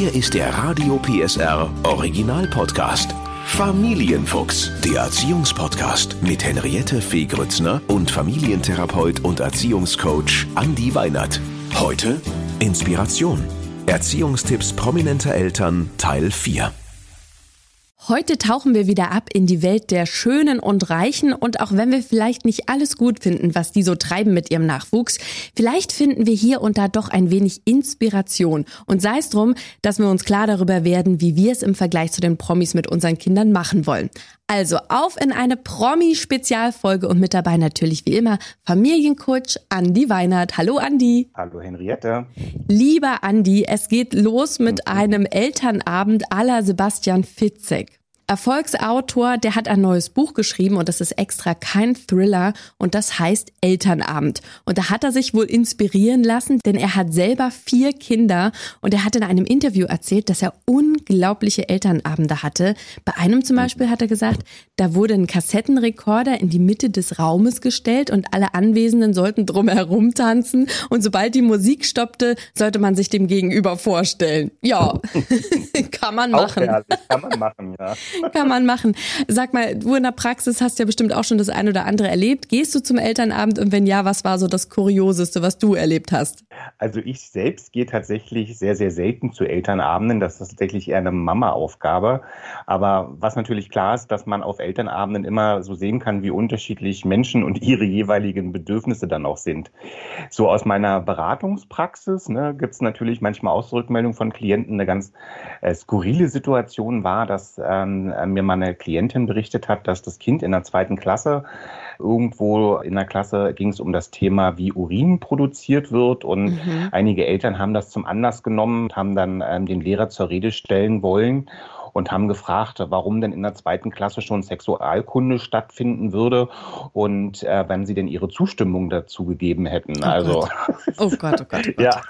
Hier ist der Radio PSR Original Podcast. Familienfuchs, der Erziehungspodcast mit Henriette Fee Grützner und Familientherapeut und Erziehungscoach Andi Weinert. Heute Inspiration. Erziehungstipps prominenter Eltern Teil 4. Heute tauchen wir wieder ab in die Welt der Schönen und Reichen und auch wenn wir vielleicht nicht alles gut finden, was die so treiben mit ihrem Nachwuchs, vielleicht finden wir hier und da doch ein wenig Inspiration und sei es drum, dass wir uns klar darüber werden, wie wir es im Vergleich zu den Promis mit unseren Kindern machen wollen. Also auf in eine Promi-Spezialfolge und mit dabei natürlich wie immer Familiencoach Andi Weinert. Hallo Andi. Hallo Henriette. Lieber Andi, es geht los mit einem Elternabend aller Sebastian Fitzek. Erfolgsautor, der hat ein neues Buch geschrieben und das ist extra kein Thriller und das heißt Elternabend. Und da hat er sich wohl inspirieren lassen, denn er hat selber vier Kinder und er hat in einem Interview erzählt, dass er unglaubliche Elternabende hatte. Bei einem zum Beispiel hat er gesagt, da wurde ein Kassettenrekorder in die Mitte des Raumes gestellt und alle Anwesenden sollten drumherum tanzen und sobald die Musik stoppte, sollte man sich dem Gegenüber vorstellen. Ja, kann man machen. Auch kann man machen, ja. Kann man machen. Sag mal, du in der Praxis hast ja bestimmt auch schon das eine oder andere erlebt. Gehst du zum Elternabend und wenn ja, was war so das Kurioseste, was du erlebt hast? Also ich selbst gehe tatsächlich sehr, sehr selten zu Elternabenden. Das ist tatsächlich eher eine Mama-Aufgabe. Aber was natürlich klar ist, dass man auf Elternabenden immer so sehen kann, wie unterschiedlich Menschen und ihre jeweiligen Bedürfnisse dann auch sind. So aus meiner Beratungspraxis ne, gibt es natürlich manchmal auch Rückmeldungen von Klienten. Eine ganz äh, skurrile Situation war, dass ähm, äh, mir meine Klientin berichtet hat, dass das Kind in der zweiten Klasse irgendwo in der Klasse ging es um das Thema, wie Urin produziert wird. Und mhm. einige Eltern haben das zum Anlass genommen und haben dann ähm, den Lehrer zur Rede stellen wollen und haben gefragt, warum denn in der zweiten Klasse schon Sexualkunde stattfinden würde und äh, wenn sie denn ihre Zustimmung dazu gegeben hätten. Oh also, Gott. Oh Gott, oh Gott, oh Gott. ja.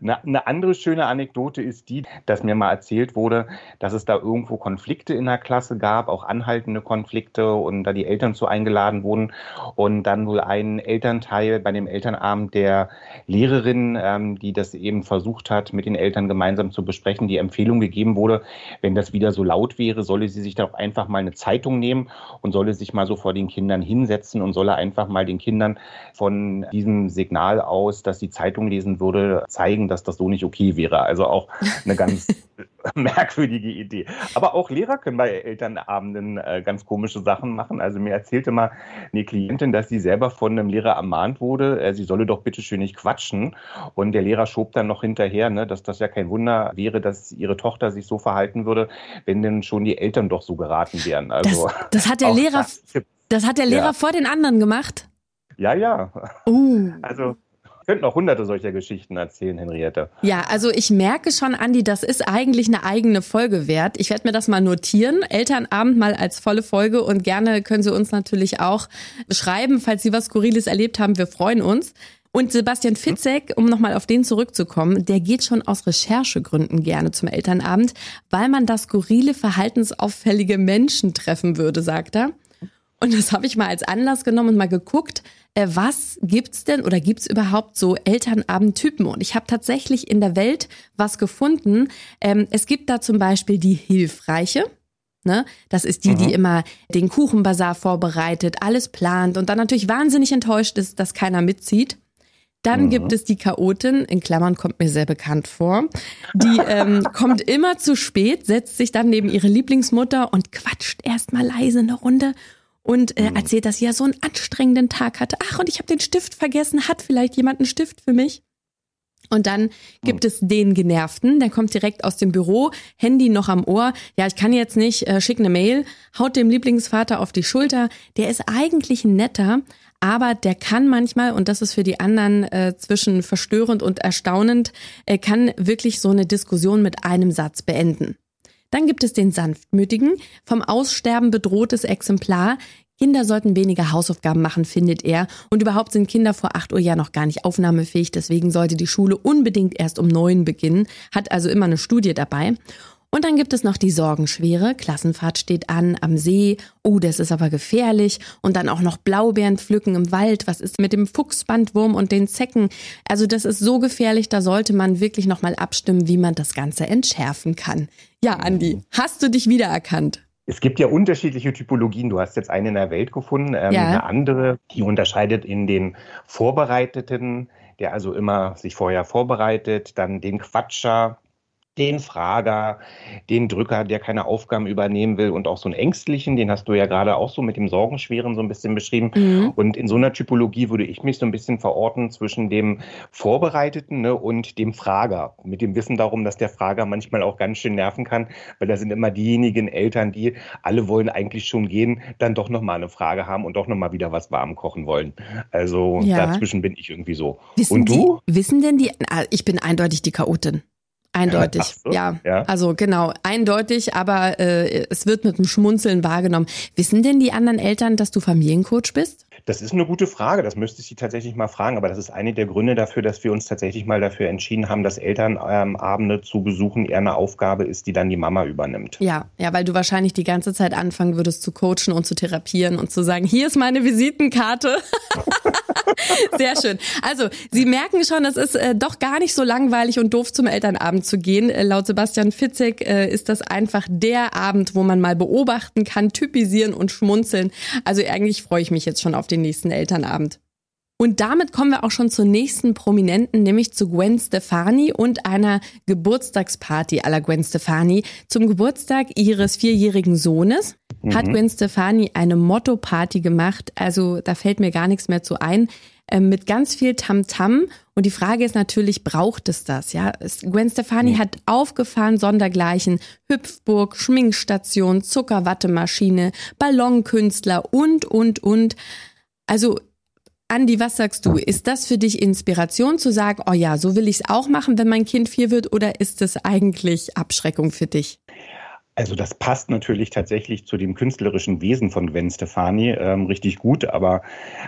Eine, eine andere schöne Anekdote ist die, dass mir mal erzählt wurde, dass es da irgendwo Konflikte in der Klasse gab, auch anhaltende Konflikte und da die Eltern zu eingeladen wurden. Und dann wohl ein Elternteil bei dem Elternabend der Lehrerin, ähm, die das eben versucht hat, mit den Eltern gemeinsam zu besprechen, die Empfehlung gegeben wurde, wenn das wieder so laut wäre, solle sie sich doch einfach mal eine Zeitung nehmen und solle sich mal so vor den Kindern hinsetzen und solle einfach mal den Kindern von diesem Signal aus, dass sie Zeitung lesen würde, zeigen, dass das so nicht okay wäre. Also auch eine ganz merkwürdige Idee. Aber auch Lehrer können bei Elternabenden äh, ganz komische Sachen machen. Also mir erzählte mal eine Klientin, dass sie selber von einem Lehrer ermahnt wurde, äh, sie solle doch bitte schön nicht quatschen. Und der Lehrer schob dann noch hinterher, ne, dass das ja kein Wunder wäre, dass ihre Tochter sich so verhalten würde, wenn denn schon die Eltern doch so geraten wären. Also das, das hat der Lehrer, das, das, hat der Lehrer ja. vor den anderen gemacht. Ja, ja. Uh. Also könnte noch hunderte solcher Geschichten erzählen, Henriette. Ja, also ich merke schon, Andi, das ist eigentlich eine eigene Folge wert. Ich werde mir das mal notieren. Elternabend mal als volle Folge und gerne können Sie uns natürlich auch schreiben, falls Sie was Skurriles erlebt haben. Wir freuen uns. Und Sebastian Fitzek, um nochmal auf den zurückzukommen, der geht schon aus Recherchegründen gerne zum Elternabend, weil man das skurrile, verhaltensauffällige Menschen treffen würde, sagt er. Und das habe ich mal als Anlass genommen und mal geguckt, äh, was gibt's denn oder gibt's überhaupt so Elternabendtypen? Und ich habe tatsächlich in der Welt was gefunden. Ähm, es gibt da zum Beispiel die Hilfreiche. Ne? Das ist die, mhm. die immer den Kuchenbazar vorbereitet, alles plant und dann natürlich wahnsinnig enttäuscht ist, dass keiner mitzieht. Dann mhm. gibt es die Chaotin, in Klammern kommt mir sehr bekannt vor. Die ähm, kommt immer zu spät, setzt sich dann neben ihre Lieblingsmutter und quatscht erstmal leise eine Runde und äh, mhm. erzählt, dass sie ja so einen anstrengenden Tag hatte. Ach, und ich habe den Stift vergessen. Hat vielleicht jemand einen Stift für mich? Und dann gibt mhm. es den Genervten, der kommt direkt aus dem Büro, Handy noch am Ohr. Ja, ich kann jetzt nicht, äh, schick eine Mail, haut dem Lieblingsvater auf die Schulter. Der ist eigentlich netter, aber der kann manchmal, und das ist für die anderen äh, zwischen verstörend und erstaunend, äh, kann wirklich so eine Diskussion mit einem Satz beenden. Dann gibt es den sanftmütigen, vom Aussterben bedrohtes Exemplar. Kinder sollten weniger Hausaufgaben machen, findet er. Und überhaupt sind Kinder vor 8 Uhr ja noch gar nicht aufnahmefähig. Deswegen sollte die Schule unbedingt erst um 9 beginnen. Hat also immer eine Studie dabei. Und dann gibt es noch die Sorgenschwere. Klassenfahrt steht an am See. Oh, das ist aber gefährlich. Und dann auch noch Blaubeeren pflücken im Wald. Was ist mit dem Fuchsbandwurm und den Zecken? Also das ist so gefährlich, da sollte man wirklich nochmal abstimmen, wie man das Ganze entschärfen kann. Ja, Andi, hast du dich wiedererkannt? Es gibt ja unterschiedliche Typologien. Du hast jetzt eine in der Welt gefunden, ähm, ja. eine andere, die unterscheidet in den vorbereiteten, der also immer sich vorher vorbereitet, dann den Quatscher, den Frager, den Drücker, der keine Aufgaben übernehmen will und auch so einen Ängstlichen, den hast du ja gerade auch so mit dem Sorgenschweren so ein bisschen beschrieben. Mhm. Und in so einer Typologie würde ich mich so ein bisschen verorten zwischen dem Vorbereiteten ne, und dem Frager. Mit dem Wissen darum, dass der Frager manchmal auch ganz schön nerven kann, weil da sind immer diejenigen Eltern, die alle wollen eigentlich schon gehen, dann doch nochmal eine Frage haben und doch nochmal wieder was warm kochen wollen. Also ja. dazwischen bin ich irgendwie so. Wissen und du? Die, wissen denn die, ah, ich bin eindeutig die Chaotin. Eindeutig, so, ja. ja. Also genau, eindeutig, aber äh, es wird mit einem Schmunzeln wahrgenommen. Wissen denn die anderen Eltern, dass du Familiencoach bist? Das ist eine gute Frage. Das müsste ich Sie tatsächlich mal fragen. Aber das ist eine der Gründe dafür, dass wir uns tatsächlich mal dafür entschieden haben, dass Elternabende zu besuchen eher eine Aufgabe ist, die dann die Mama übernimmt. Ja, ja, weil du wahrscheinlich die ganze Zeit anfangen würdest zu coachen und zu therapieren und zu sagen, hier ist meine Visitenkarte. Sehr schön. Also, Sie merken schon, es ist äh, doch gar nicht so langweilig und doof zum Elternabend zu gehen. Äh, laut Sebastian Fitzek äh, ist das einfach der Abend, wo man mal beobachten kann, typisieren und schmunzeln. Also eigentlich freue ich mich jetzt schon auf den nächsten Elternabend. Und damit kommen wir auch schon zur nächsten Prominenten, nämlich zu Gwen Stefani und einer Geburtstagsparty aller Gwen Stefani. Zum Geburtstag ihres vierjährigen Sohnes mhm. hat Gwen Stefani eine Motto-Party gemacht. Also da fällt mir gar nichts mehr zu ein. Äh, mit ganz viel Tamtam. -Tam. Und die Frage ist natürlich, braucht es das? Ja, Gwen Stefani mhm. hat aufgefahren sondergleichen, Hüpfburg, Schminkstation, Zuckerwattemaschine, Ballonkünstler und, und, und. Also Andi, was sagst du? Ist das für dich Inspiration zu sagen, oh ja, so will ich es auch machen, wenn mein Kind vier wird, oder ist es eigentlich Abschreckung für dich? Also das passt natürlich tatsächlich zu dem künstlerischen Wesen von Gwen Stefani ähm, richtig gut, aber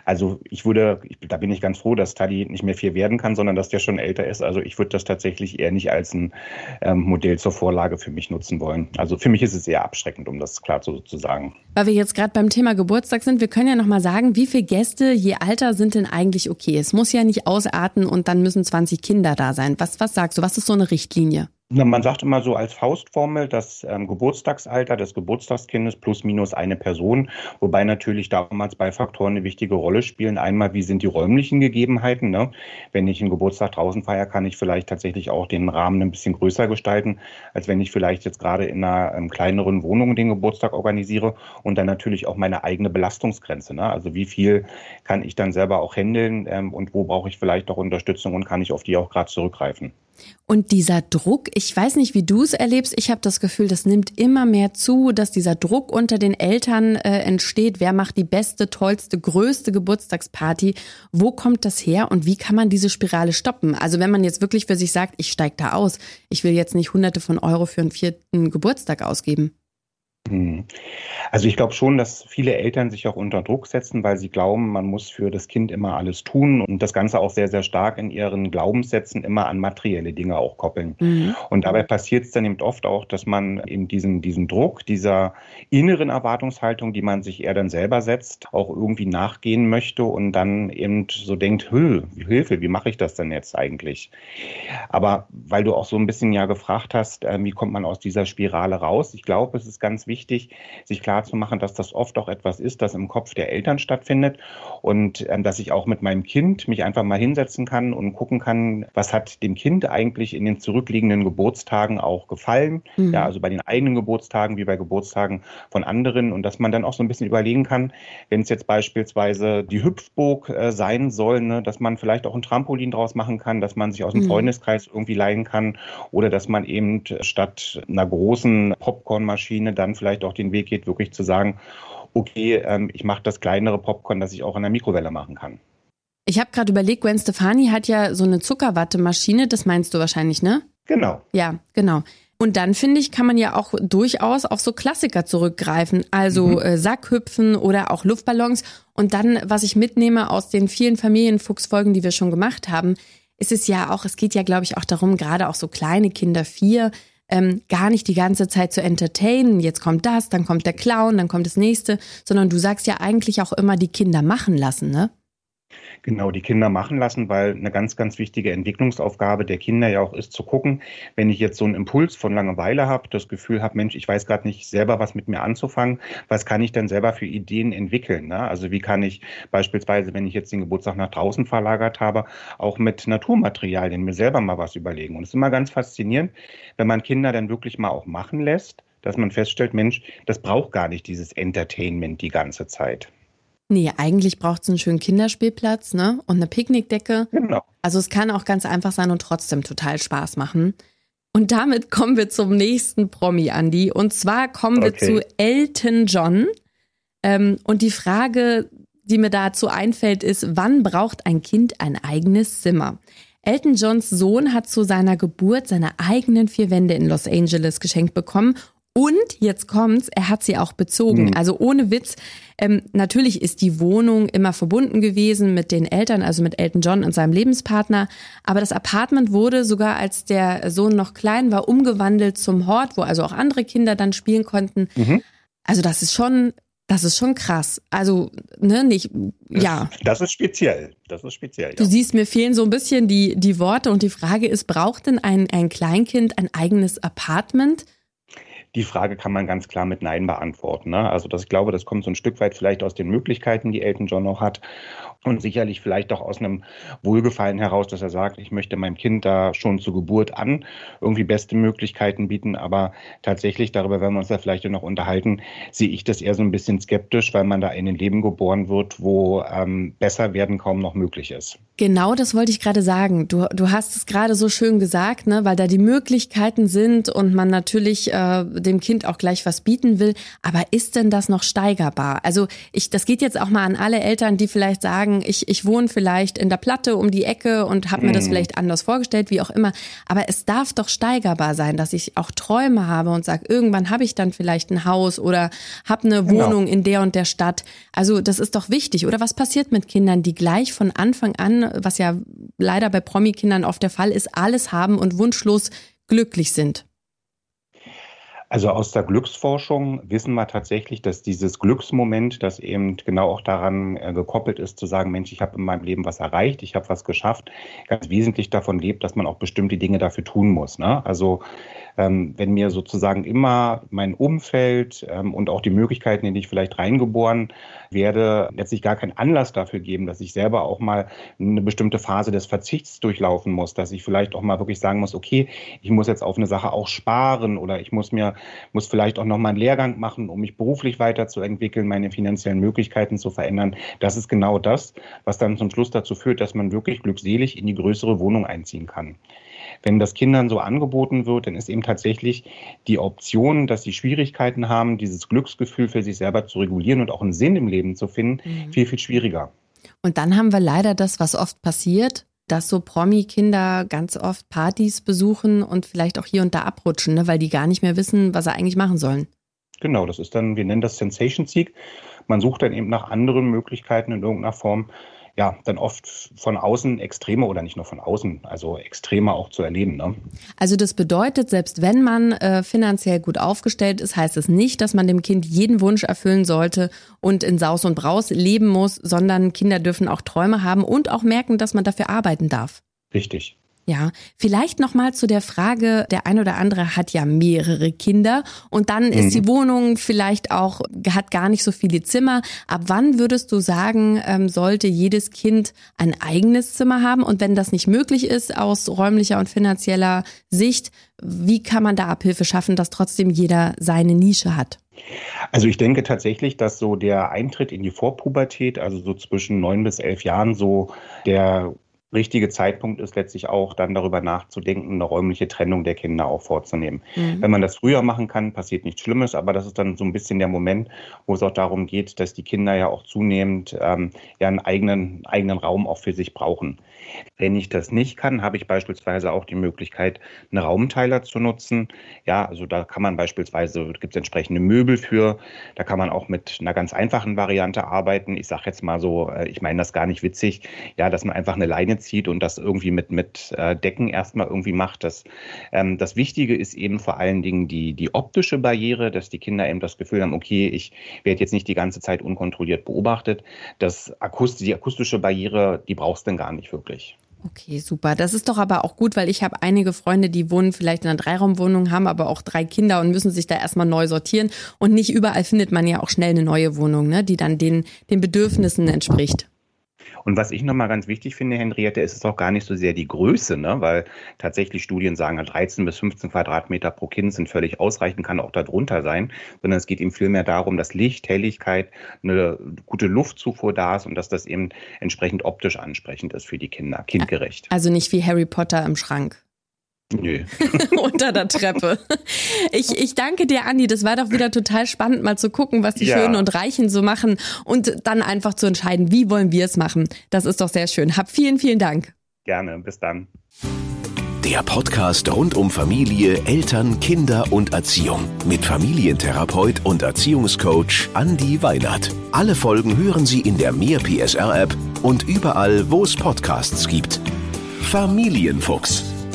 also ich würde, ich, da bin ich ganz froh, dass Taddy nicht mehr vier werden kann, sondern dass der schon älter ist. Also ich würde das tatsächlich eher nicht als ein ähm, Modell zur Vorlage für mich nutzen wollen. Also für mich ist es eher abschreckend, um das klar zu, zu sagen. Weil wir jetzt gerade beim Thema Geburtstag sind, wir können ja nochmal sagen, wie viele Gäste je alter sind denn eigentlich okay? Es muss ja nicht ausarten und dann müssen 20 Kinder da sein. Was, was sagst du? Was ist so eine Richtlinie? Na, man sagt immer so als Faustformel das ähm, Geburtstagsalter des Geburtstagskindes plus minus eine Person, wobei natürlich damals bei Faktoren eine wichtige Rolle spielen. Einmal, wie sind die räumlichen Gegebenheiten? Ne? Wenn ich einen Geburtstag draußen feiere, kann ich vielleicht tatsächlich auch den Rahmen ein bisschen größer gestalten, als wenn ich vielleicht jetzt gerade in einer ähm, kleineren Wohnung den Geburtstag organisiere und dann natürlich auch meine eigene Belastungsgrenze. Ne? Also wie viel kann ich dann selber auch handeln ähm, und wo brauche ich vielleicht auch Unterstützung und kann ich auf die auch gerade zurückgreifen? Und dieser Druck, ich weiß nicht, wie du es erlebst, ich habe das Gefühl, das nimmt immer mehr zu, dass dieser Druck unter den Eltern äh, entsteht. Wer macht die beste, tollste, größte Geburtstagsparty? Wo kommt das her und wie kann man diese Spirale stoppen? Also wenn man jetzt wirklich für sich sagt, ich steige da aus, ich will jetzt nicht hunderte von Euro für einen vierten Geburtstag ausgeben. Hm. Also ich glaube schon, dass viele Eltern sich auch unter Druck setzen, weil sie glauben, man muss für das Kind immer alles tun und das Ganze auch sehr, sehr stark in ihren Glaubenssätzen immer an materielle Dinge auch koppeln. Mhm. Und dabei passiert es dann eben oft auch, dass man in diesen, diesen Druck, dieser inneren Erwartungshaltung, die man sich eher dann selber setzt, auch irgendwie nachgehen möchte und dann eben so denkt, Hilfe, wie mache ich das denn jetzt eigentlich? Aber weil du auch so ein bisschen ja gefragt hast, äh, wie kommt man aus dieser Spirale raus? Ich glaube, es ist ganz wichtig, sich klarzumachen, dass das oft auch etwas ist, das im Kopf der Eltern stattfindet und äh, dass ich auch mit meinem Kind mich einfach mal hinsetzen kann und gucken kann, was hat dem Kind eigentlich in den zurückliegenden Geburtstagen auch gefallen. Mhm. Ja, also bei den eigenen Geburtstagen wie bei Geburtstagen von anderen und dass man dann auch so ein bisschen überlegen kann, wenn es jetzt beispielsweise die Hüpfburg äh, sein soll, ne, dass man vielleicht auch ein Trampolin draus machen kann, dass man sich aus dem mhm. Freundeskreis irgendwie leihen kann oder dass man eben statt einer großen Popcornmaschine dann vielleicht auch den Weg geht, wirklich zu sagen, okay, ähm, ich mache das kleinere Popcorn, das ich auch in der Mikrowelle machen kann. Ich habe gerade überlegt, Gwen Stefani hat ja so eine Zuckerwattemaschine, das meinst du wahrscheinlich, ne? Genau. Ja, genau. Und dann finde ich, kann man ja auch durchaus auf so Klassiker zurückgreifen, also mhm. äh, Sackhüpfen oder auch Luftballons. Und dann, was ich mitnehme aus den vielen Familienfuchsfolgen, die wir schon gemacht haben, ist es ja auch, es geht ja, glaube ich, auch darum, gerade auch so kleine Kinder, vier, ähm, gar nicht die ganze Zeit zu entertainen. Jetzt kommt das, dann kommt der Clown, dann kommt das nächste, sondern du sagst ja eigentlich auch immer die Kinder machen lassen, ne? Genau, die Kinder machen lassen, weil eine ganz, ganz wichtige Entwicklungsaufgabe der Kinder ja auch ist zu gucken, wenn ich jetzt so einen Impuls von Langeweile habe, das Gefühl habe, Mensch, ich weiß gerade nicht selber, was mit mir anzufangen, was kann ich denn selber für Ideen entwickeln? Ne? Also wie kann ich beispielsweise, wenn ich jetzt den Geburtstag nach draußen verlagert habe, auch mit Naturmaterialien mir selber mal was überlegen. Und es ist immer ganz faszinierend, wenn man Kinder dann wirklich mal auch machen lässt, dass man feststellt, Mensch, das braucht gar nicht dieses Entertainment die ganze Zeit. Nee, eigentlich braucht es einen schönen Kinderspielplatz, ne? Und eine Picknickdecke. Genau. Also es kann auch ganz einfach sein und trotzdem total Spaß machen. Und damit kommen wir zum nächsten Promi, Andy. Und zwar kommen wir okay. zu Elton John. Ähm, und die Frage, die mir dazu einfällt, ist, wann braucht ein Kind ein eigenes Zimmer? Elton Johns Sohn hat zu seiner Geburt seine eigenen vier Wände in Los Angeles geschenkt bekommen und jetzt kommt's, er hat sie auch bezogen. Mhm. Also ohne Witz. Ähm, natürlich ist die Wohnung immer verbunden gewesen mit den Eltern, also mit Elton John und seinem Lebenspartner. Aber das Apartment wurde sogar, als der Sohn noch klein war, umgewandelt zum Hort, wo also auch andere Kinder dann spielen konnten. Mhm. Also das ist schon, das ist schon krass. Also, ne, nicht, ja. Das ist speziell. Das ist speziell. Ja. Du siehst, mir fehlen so ein bisschen die, die Worte und die Frage ist, braucht denn ein, ein Kleinkind ein eigenes Apartment? Die Frage kann man ganz klar mit Nein beantworten. Ne? Also das, ich glaube, das kommt so ein Stück weit vielleicht aus den Möglichkeiten, die Elton John noch hat und sicherlich vielleicht auch aus einem Wohlgefallen heraus, dass er sagt, ich möchte meinem Kind da schon zur Geburt an irgendwie beste Möglichkeiten bieten. Aber tatsächlich, darüber werden wir uns ja vielleicht noch unterhalten, sehe ich das eher so ein bisschen skeptisch, weil man da in ein Leben geboren wird, wo ähm, besser werden kaum noch möglich ist. Genau, das wollte ich gerade sagen. Du, du hast es gerade so schön gesagt, ne, weil da die Möglichkeiten sind und man natürlich äh, dem Kind auch gleich was bieten will. Aber ist denn das noch steigerbar? Also ich, das geht jetzt auch mal an alle Eltern, die vielleicht sagen, ich, ich wohne vielleicht in der Platte um die Ecke und habe mir das mhm. vielleicht anders vorgestellt, wie auch immer. Aber es darf doch steigerbar sein, dass ich auch Träume habe und sage, irgendwann habe ich dann vielleicht ein Haus oder habe eine genau. Wohnung in der und der Stadt. Also das ist doch wichtig. Oder was passiert mit Kindern, die gleich von Anfang an, was ja leider bei Promi-Kindern oft der Fall ist, alles haben und wunschlos glücklich sind? Also aus der Glücksforschung wissen wir tatsächlich, dass dieses Glücksmoment, das eben genau auch daran äh, gekoppelt ist, zu sagen, Mensch, ich habe in meinem Leben was erreicht, ich habe was geschafft, ganz wesentlich davon lebt, dass man auch bestimmte Dinge dafür tun muss. Ne? Also wenn mir sozusagen immer mein Umfeld ähm, und auch die Möglichkeiten, in die ich vielleicht reingeboren werde, letztlich gar keinen Anlass dafür geben, dass ich selber auch mal eine bestimmte Phase des Verzichts durchlaufen muss, dass ich vielleicht auch mal wirklich sagen muss, okay, ich muss jetzt auf eine Sache auch sparen oder ich muss mir, muss vielleicht auch noch mal einen Lehrgang machen, um mich beruflich weiterzuentwickeln, meine finanziellen Möglichkeiten zu verändern. Das ist genau das, was dann zum Schluss dazu führt, dass man wirklich glückselig in die größere Wohnung einziehen kann. Wenn das Kindern so angeboten wird, dann ist eben tatsächlich die Option, dass sie Schwierigkeiten haben, dieses Glücksgefühl für sich selber zu regulieren und auch einen Sinn im Leben zu finden, mhm. viel, viel schwieriger. Und dann haben wir leider das, was oft passiert, dass so Promi-Kinder ganz oft Partys besuchen und vielleicht auch hier und da abrutschen, ne, weil die gar nicht mehr wissen, was sie eigentlich machen sollen. Genau, das ist dann, wir nennen das Sensation Seek. Man sucht dann eben nach anderen Möglichkeiten in irgendeiner Form, ja, dann oft von außen Extreme oder nicht nur von außen, also Extreme auch zu erleben. Ne? Also das bedeutet, selbst wenn man äh, finanziell gut aufgestellt ist, heißt es nicht, dass man dem Kind jeden Wunsch erfüllen sollte und in Saus und Braus leben muss, sondern Kinder dürfen auch Träume haben und auch merken, dass man dafür arbeiten darf. Richtig. Ja, vielleicht noch mal zu der Frage, der ein oder andere hat ja mehrere Kinder und dann ist mhm. die Wohnung vielleicht auch, hat gar nicht so viele Zimmer. Ab wann würdest du sagen, ähm, sollte jedes Kind ein eigenes Zimmer haben? Und wenn das nicht möglich ist aus räumlicher und finanzieller Sicht, wie kann man da Abhilfe schaffen, dass trotzdem jeder seine Nische hat? Also ich denke tatsächlich, dass so der Eintritt in die Vorpubertät, also so zwischen neun bis elf Jahren, so der richtige Zeitpunkt ist letztlich auch dann darüber nachzudenken, eine räumliche Trennung der Kinder auch vorzunehmen. Mhm. Wenn man das früher machen kann, passiert nichts Schlimmes, aber das ist dann so ein bisschen der Moment, wo es auch darum geht, dass die Kinder ja auch zunehmend ähm, ja einen eigenen, eigenen Raum auch für sich brauchen. Wenn ich das nicht kann, habe ich beispielsweise auch die Möglichkeit, einen Raumteiler zu nutzen. Ja, also da kann man beispielsweise, gibt es entsprechende Möbel für, da kann man auch mit einer ganz einfachen Variante arbeiten. Ich sage jetzt mal so, äh, ich meine das gar nicht witzig, ja, dass man einfach eine Leine Zieht und das irgendwie mit, mit äh, Decken erstmal irgendwie macht. Das, ähm, das Wichtige ist eben vor allen Dingen die, die optische Barriere, dass die Kinder eben das Gefühl haben, okay, ich werde jetzt nicht die ganze Zeit unkontrolliert beobachtet. Das Akust die akustische Barriere, die brauchst du denn gar nicht wirklich. Okay, super. Das ist doch aber auch gut, weil ich habe einige Freunde, die wohnen vielleicht in einer Dreiraumwohnung, haben aber auch drei Kinder und müssen sich da erstmal neu sortieren. Und nicht überall findet man ja auch schnell eine neue Wohnung, ne, die dann den, den Bedürfnissen entspricht. Und was ich nochmal ganz wichtig finde, Henriette, ist es auch gar nicht so sehr die Größe, ne? weil tatsächlich Studien sagen, 13 bis 15 Quadratmeter pro Kind sind völlig ausreichend, kann auch darunter sein, sondern es geht ihm vielmehr darum, dass Licht, Helligkeit, eine gute Luftzufuhr da ist und dass das eben entsprechend optisch ansprechend ist für die Kinder, kindgerecht. Also nicht wie Harry Potter im Schrank. Nö. Unter der Treppe. Ich, ich danke dir, Andi. Das war doch wieder total spannend, mal zu gucken, was die ja. Schönen und Reichen so machen und dann einfach zu entscheiden, wie wollen wir es machen. Das ist doch sehr schön. Hab vielen, vielen Dank. Gerne. Bis dann. Der Podcast rund um Familie, Eltern, Kinder und Erziehung mit Familientherapeut und Erziehungscoach Andi Weinert. Alle Folgen hören Sie in der Mehr PSR App und überall, wo es Podcasts gibt. Familienfuchs